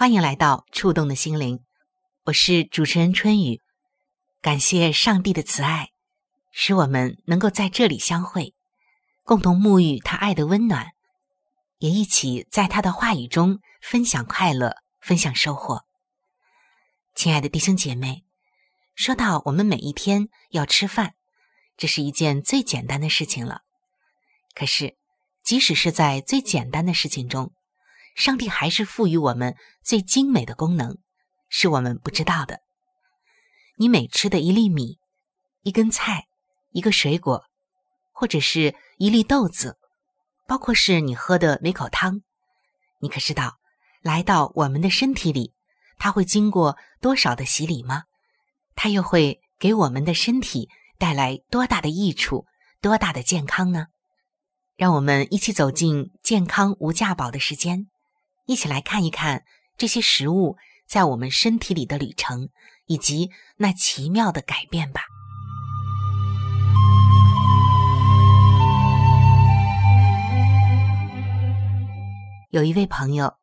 欢迎来到触动的心灵，我是主持人春雨。感谢上帝的慈爱，使我们能够在这里相会，共同沐浴他爱的温暖，也一起在他的话语中分享快乐，分享收获。亲爱的弟兄姐妹，说到我们每一天要吃饭，这是一件最简单的事情了，可是。即使是在最简单的事情中，上帝还是赋予我们最精美的功能，是我们不知道的。你每吃的一粒米、一根菜、一个水果，或者是一粒豆子，包括是你喝的每口汤，你可知道，来到我们的身体里，它会经过多少的洗礼吗？它又会给我们的身体带来多大的益处、多大的健康呢？让我们一起走进健康无价宝的时间，一起来看一看这些食物在我们身体里的旅程，以及那奇妙的改变吧。有一位朋友，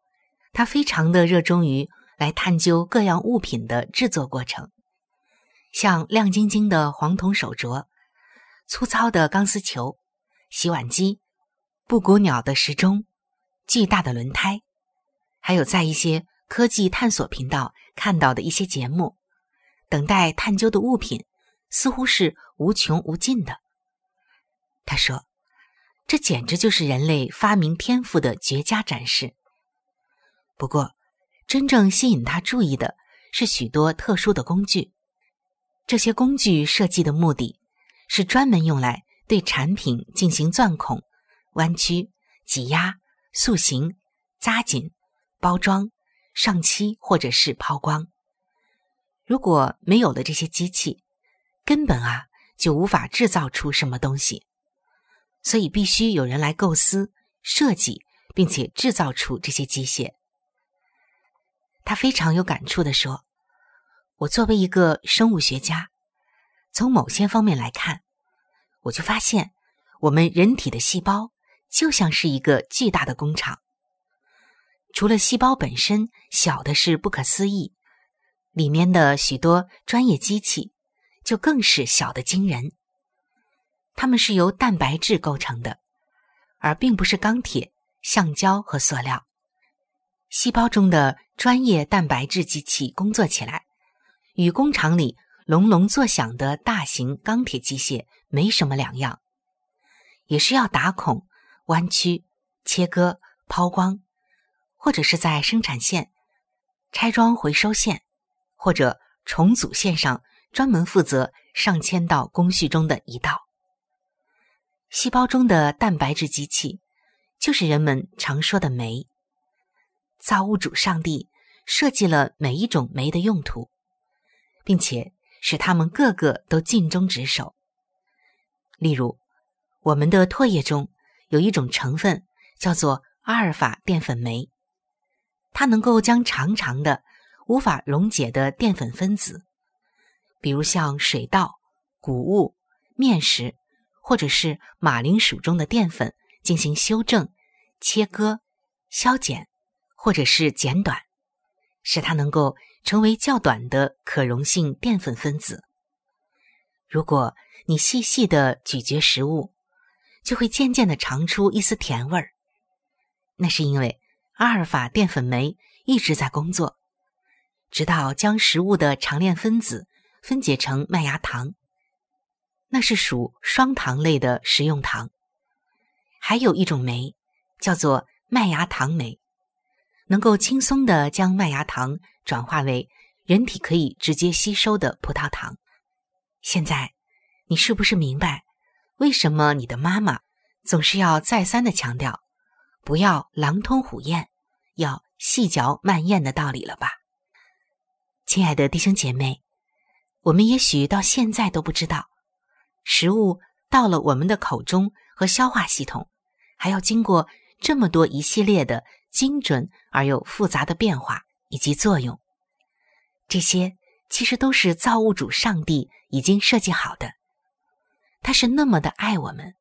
他非常的热衷于来探究各样物品的制作过程，像亮晶晶的黄铜手镯、粗糙的钢丝球、洗碗机。布谷鸟的时钟，巨大的轮胎，还有在一些科技探索频道看到的一些节目，等待探究的物品似乎是无穷无尽的。他说：“这简直就是人类发明天赋的绝佳展示。”不过，真正吸引他注意的是许多特殊的工具。这些工具设计的目的是专门用来对产品进行钻孔。弯曲、挤压、塑形、扎紧、包装、上漆或者是抛光。如果没有了这些机器，根本啊就无法制造出什么东西。所以必须有人来构思、设计，并且制造出这些机械。他非常有感触的说：“我作为一个生物学家，从某些方面来看，我就发现我们人体的细胞。”就像是一个巨大的工厂，除了细胞本身小的是不可思议，里面的许多专业机器就更是小的惊人。它们是由蛋白质构成的，而并不是钢铁、橡胶和塑料。细胞中的专业蛋白质机器工作起来，与工厂里隆隆作响的大型钢铁机械没什么两样，也是要打孔。弯曲、切割、抛光，或者是在生产线、拆装回收线或者重组线上专门负责上千道工序中的一道。细胞中的蛋白质机器，就是人们常说的酶。造物主上帝设计了每一种酶的用途，并且使它们个个都尽忠职守。例如，我们的唾液中。有一种成分叫做阿尔法淀粉酶，它能够将长长的、无法溶解的淀粉分子，比如像水稻、谷物、面食，或者是马铃薯中的淀粉，进行修正、切割、削减，或者是剪短，使它能够成为较短的可溶性淀粉分子。如果你细细的咀嚼食物，就会渐渐的尝出一丝甜味儿。那是因为阿尔法淀粉酶一直在工作。直到将食物的长链分子分解成麦芽糖，那是属双糖类的食用糖。还有一种酶叫做麦芽糖酶，能够轻松的将麦芽糖转化为人体可以直接吸收的葡萄糖。现在，你是不是明白为什么你的妈妈总是要再三的强调不要狼吞虎咽，要细嚼慢咽的道理了吧？亲爱的弟兄姐妹，我们也许到现在都不知道，食物到了我们的口中和消化系统，还要经过这么多一系列的精准而又复杂的变化以及作用。这些其实都是造物主上帝已经设计好的。他是那么的爱我们，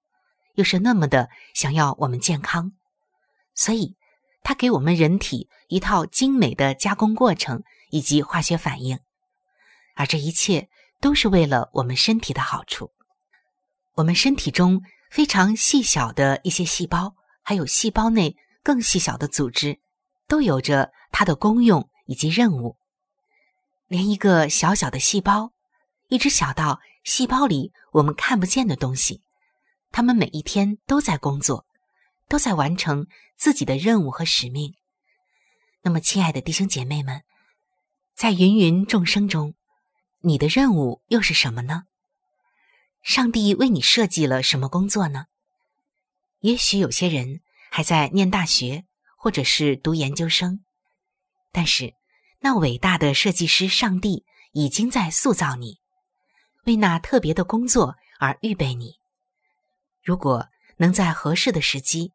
又是那么的想要我们健康，所以它给我们人体一套精美的加工过程。以及化学反应，而这一切都是为了我们身体的好处。我们身体中非常细小的一些细胞，还有细胞内更细小的组织，都有着它的功用以及任务。连一个小小的细胞，一直小到细胞里我们看不见的东西，它们每一天都在工作，都在完成自己的任务和使命。那么，亲爱的弟兄姐妹们。在芸芸众生中，你的任务又是什么呢？上帝为你设计了什么工作呢？也许有些人还在念大学，或者是读研究生，但是那伟大的设计师上帝已经在塑造你，为那特别的工作而预备你。如果能在合适的时机，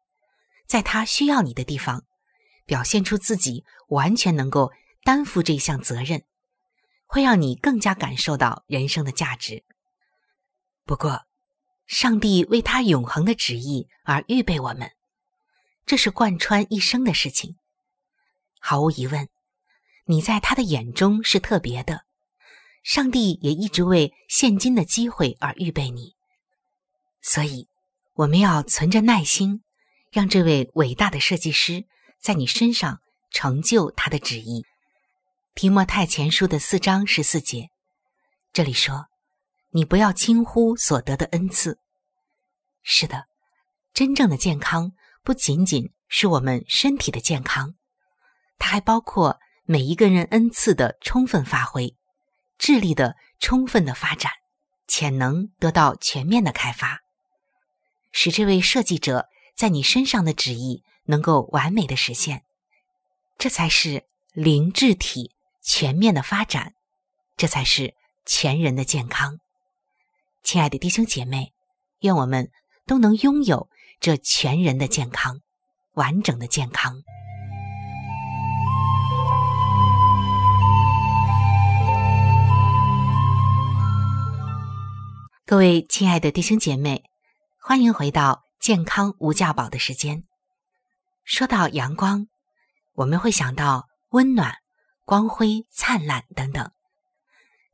在他需要你的地方，表现出自己完全能够。担负这项责任，会让你更加感受到人生的价值。不过，上帝为他永恒的旨意而预备我们，这是贯穿一生的事情。毫无疑问，你在他的眼中是特别的。上帝也一直为现今的机会而预备你，所以我们要存着耐心，让这位伟大的设计师在你身上成就他的旨意。提摩太前书的四章十四节，这里说：“你不要轻忽所得的恩赐。”是的，真正的健康不仅仅是我们身体的健康，它还包括每一个人恩赐的充分发挥、智力的充分的发展、潜能得到全面的开发，使这位设计者在你身上的旨意能够完美的实现。这才是灵智体。全面的发展，这才是全人的健康。亲爱的弟兄姐妹，愿我们都能拥有这全人的健康，完整的健康。各位亲爱的弟兄姐妹，欢迎回到健康无价宝的时间。说到阳光，我们会想到温暖。光辉灿烂等等，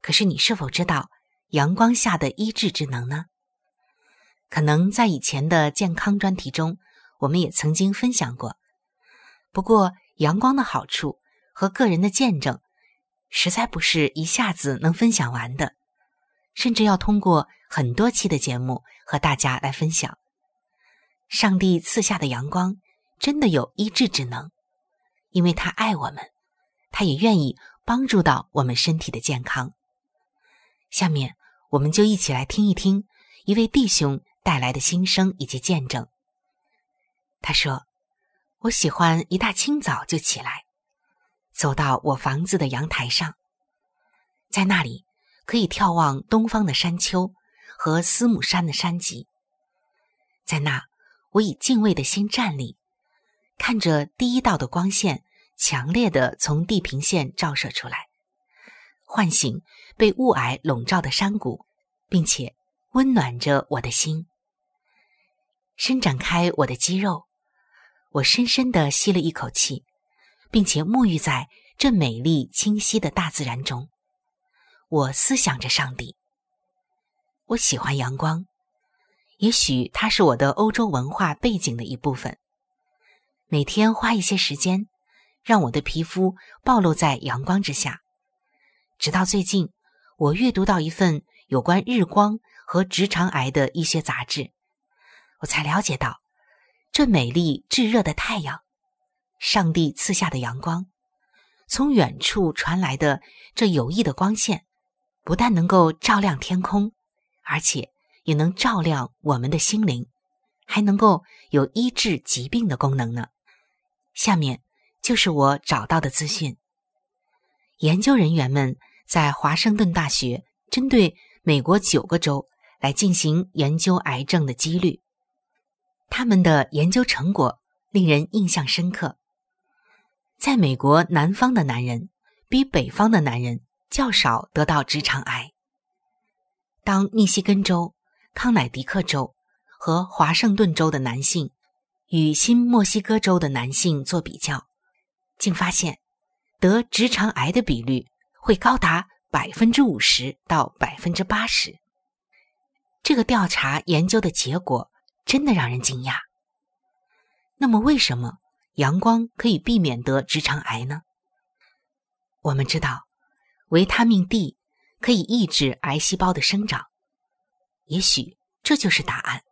可是你是否知道阳光下的医治之能呢？可能在以前的健康专题中，我们也曾经分享过。不过，阳光的好处和个人的见证，实在不是一下子能分享完的，甚至要通过很多期的节目和大家来分享。上帝赐下的阳光真的有医治之能，因为他爱我们。他也愿意帮助到我们身体的健康。下面，我们就一起来听一听一位弟兄带来的心声以及见证。他说：“我喜欢一大清早就起来，走到我房子的阳台上，在那里可以眺望东方的山丘和斯母山的山脊。在那，我以敬畏的心站立，看着第一道的光线。”强烈的从地平线照射出来，唤醒被雾霭笼罩的山谷，并且温暖着我的心。伸展开我的肌肉，我深深的吸了一口气，并且沐浴在这美丽清晰的大自然中。我思想着上帝。我喜欢阳光，也许它是我的欧洲文化背景的一部分。每天花一些时间，让我的皮肤暴露在阳光之下。直到最近，我阅读到一份有关日光和直肠癌的医学杂志。我才了解到，这美丽炙热的太阳，上帝赐下的阳光，从远处传来的这有益的光线，不但能够照亮天空，而且也能照亮我们的心灵，还能够有医治疾病的功能呢。下面就是我找到的资讯：研究人员们在华盛顿大学针对美国九个州来进行研究癌症的几率。他们的研究成果令人印象深刻。在美国南方的男人比北方的男人较少得到直肠癌。当密西根州、康乃狄克州和华盛顿州的男性与新墨西哥州的男性做比较，竟发现得直肠癌的比率会高达百分之五十到百分之八十。这个调查研究的结果。真的让人惊讶。那么，为什么阳光可以避免得直肠癌呢？我们知道，维他命 D 可以抑制癌细胞的生长。也许这就是答案。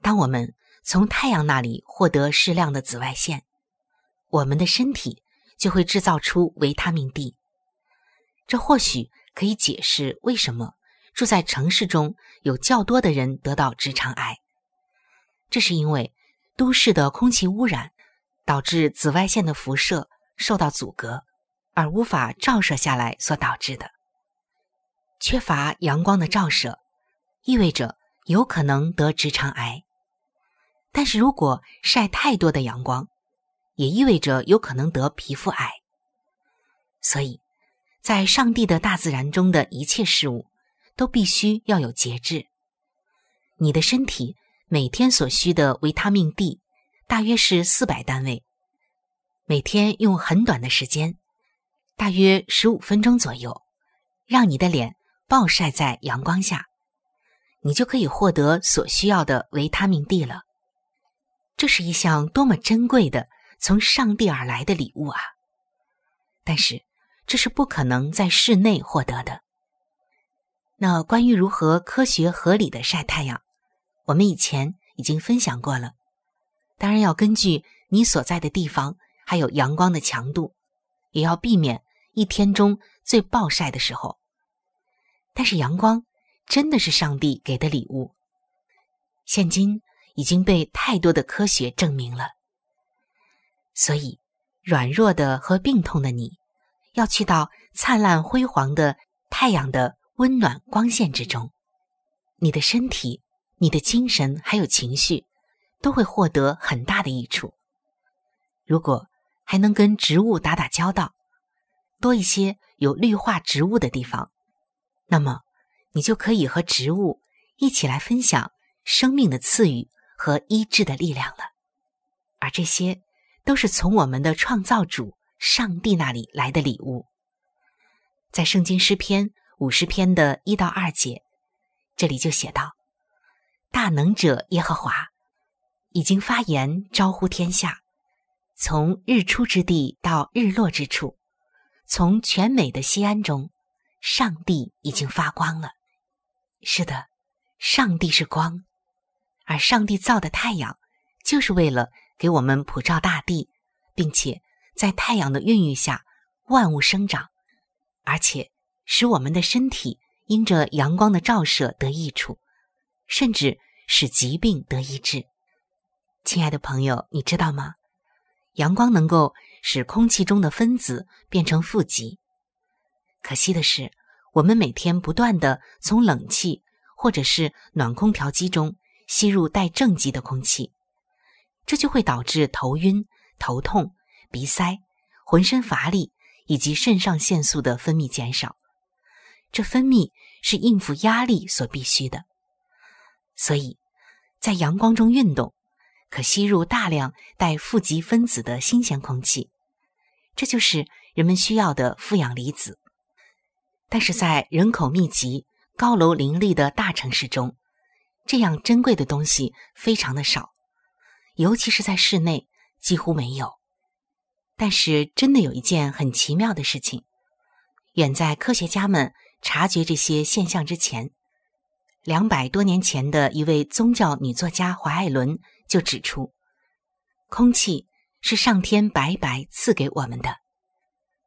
当我们从太阳那里获得适量的紫外线，我们的身体就会制造出维他命 D。这或许可以解释为什么住在城市中有较多的人得到直肠癌。这是因为都市的空气污染导致紫外线的辐射受到阻隔，而无法照射下来所导致的。缺乏阳光的照射，意味着有可能得直肠癌。但是如果晒太多的阳光，也意味着有可能得皮肤癌。所以，在上帝的大自然中的一切事物，都必须要有节制。你的身体。每天所需的维他命 D 大约是四百单位，每天用很短的时间，大约十五分钟左右，让你的脸暴晒在阳光下，你就可以获得所需要的维他命 D 了。这是一项多么珍贵的从上帝而来的礼物啊！但是这是不可能在室内获得的。那关于如何科学合理的晒太阳？我们以前已经分享过了，当然要根据你所在的地方，还有阳光的强度，也要避免一天中最暴晒的时候。但是阳光真的是上帝给的礼物，现今已经被太多的科学证明了。所以，软弱的和病痛的你，要去到灿烂辉煌的太阳的温暖光线之中，你的身体。你的精神还有情绪都会获得很大的益处。如果还能跟植物打打交道，多一些有绿化植物的地方，那么你就可以和植物一起来分享生命的赐予和医治的力量了。而这些都是从我们的创造主上帝那里来的礼物。在圣经诗篇五十篇的一到二节，这里就写道。大能者耶和华已经发言招呼天下，从日出之地到日落之处，从全美的西安中，上帝已经发光了。是的，上帝是光，而上帝造的太阳，就是为了给我们普照大地，并且在太阳的孕育下，万物生长，而且使我们的身体因着阳光的照射得益处。甚至使疾病得医治。亲爱的朋友，你知道吗？阳光能够使空气中的分子变成负极。可惜的是，我们每天不断的从冷气或者是暖空调机中吸入带正极的空气，这就会导致头晕、头痛，鼻塞、浑身乏力以及肾上腺素的分泌减少。这分泌是应付压力所必须的，所以在阳光中运动，可吸入大量带负极分子的新鲜空气，这就是人们需要的负氧离子。但是在人口密集、高楼林立的大城市中，这样珍贵的东西非常的少，尤其是在室内几乎没有。但是真的有一件很奇妙的事情，远在科学家们。察觉这些现象之前，两百多年前的一位宗教女作家怀艾伦就指出，空气是上天白白赐给我们的，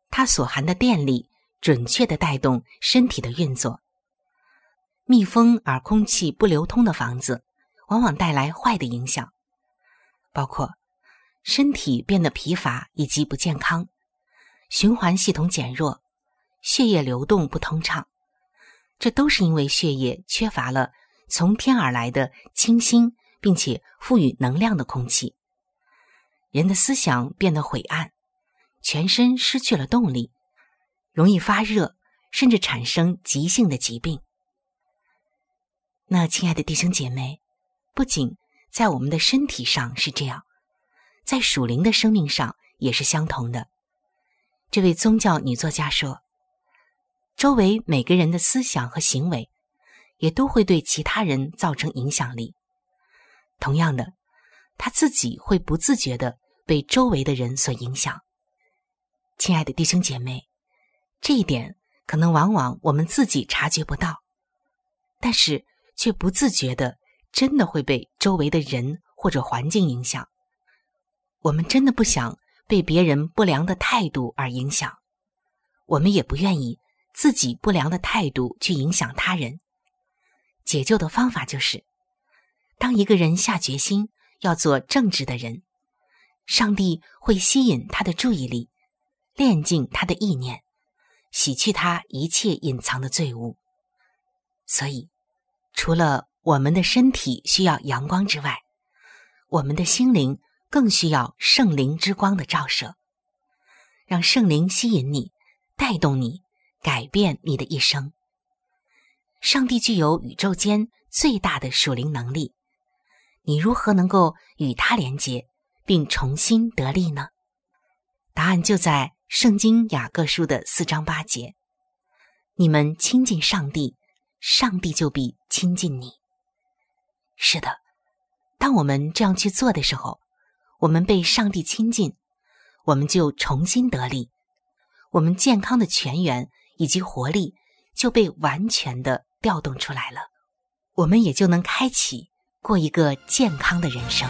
它所含的电力准确的带动身体的运作。密封而空气不流通的房子，往往带来坏的影响，包括身体变得疲乏以及不健康，循环系统减弱。血液流动不通畅，这都是因为血液缺乏了从天而来的清新并且赋予能量的空气。人的思想变得晦暗，全身失去了动力，容易发热，甚至产生急性的疾病。那亲爱的弟兄姐妹，不仅在我们的身体上是这样，在属灵的生命上也是相同的。这位宗教女作家说。周围每个人的思想和行为，也都会对其他人造成影响力。同样的，他自己会不自觉的被周围的人所影响。亲爱的弟兄姐妹，这一点可能往往我们自己察觉不到，但是却不自觉的真的会被周围的人或者环境影响。我们真的不想被别人不良的态度而影响，我们也不愿意。自己不良的态度去影响他人，解救的方法就是：当一个人下决心要做正直的人，上帝会吸引他的注意力，炼净他的意念，洗去他一切隐藏的罪恶。所以，除了我们的身体需要阳光之外，我们的心灵更需要圣灵之光的照射，让圣灵吸引你，带动你。改变你的一生。上帝具有宇宙间最大的属灵能力，你如何能够与他连接，并重新得力呢？答案就在《圣经·雅各书》的四章八节：“你们亲近上帝，上帝就必亲近你。”是的，当我们这样去做的时候，我们被上帝亲近，我们就重新得力，我们健康的泉源。以及活力就被完全的调动出来了，我们也就能开启过一个健康的人生。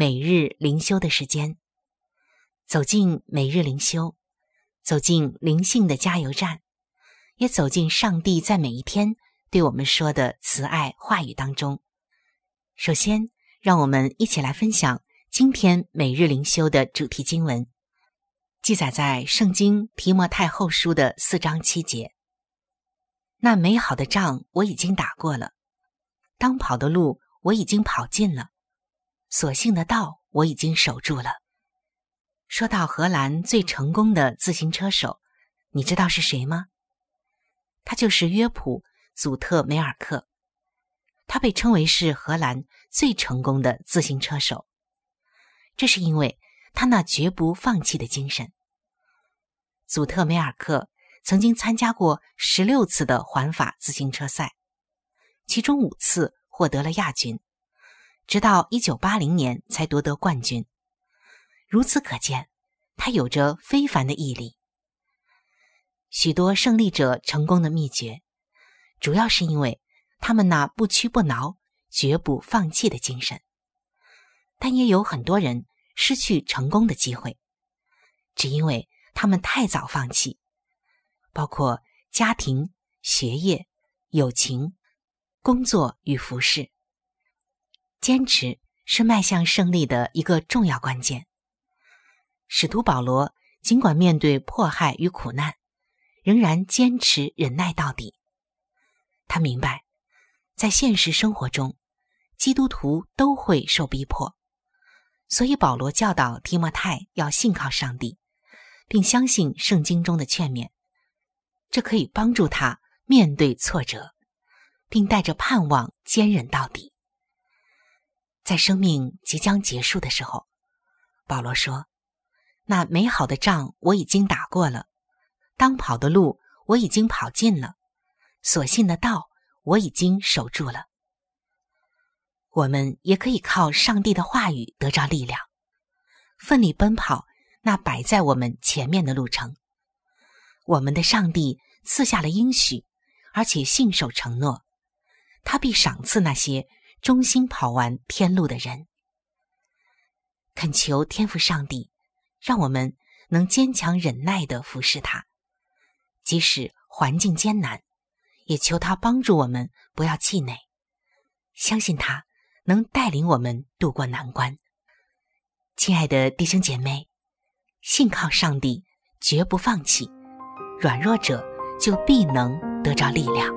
每日灵修的时间。走进每日灵修，走进灵性的加油站，也走进上帝在每一天对我们说的慈爱话语当中。首先，让我们一起来分享今天每日灵修的主题经文，记载在圣经提摩太后书的四章七节。那美好的仗我已经打过了。当跑的路我已经跑尽了，所幸的道我已经守住了。说到荷兰最成功的自行车手，你知道是谁吗？他就是约普·祖特梅尔克。他被称为是荷兰最成功的自行车手，这是因为他那绝不放弃的精神。祖特梅尔克曾经参加过十六次的环法自行车赛。其中五次获得了亚军，直到一九八零年才夺得冠军。如此可见，他有着非凡的毅力。许多胜利者成功的秘诀，主要是因为他们那不屈不挠、绝不放弃的精神。但也有很多人失去成功的机会，只因为他们太早放弃，包括家庭、学业、友情。工作与服饰，坚持是迈向胜利的一个重要关键。使徒保罗尽管面对迫害与苦难，仍然坚持忍耐到底。他明白，在现实生活中，基督徒都会受逼迫，所以保罗教导提摩太要信靠上帝，并相信圣经中的劝勉，这可以帮助他面对挫折。并带着盼望坚忍到底。在生命即将结束的时候，保罗说：“那美好的仗我已经打过了，当跑的路我已经跑尽了，所信的道我已经守住了。”我们也可以靠上帝的话语得着力量，奋力奔跑那摆在我们前面的路程。我们的上帝赐下了应许，而且信守承诺。他必赏赐那些忠心跑完天路的人。恳求天父上帝，让我们能坚强忍耐的服侍他，即使环境艰难，也求他帮助我们不要气馁，相信他能带领我们渡过难关。亲爱的弟兄姐妹，信靠上帝，绝不放弃，软弱者就必能得着力量。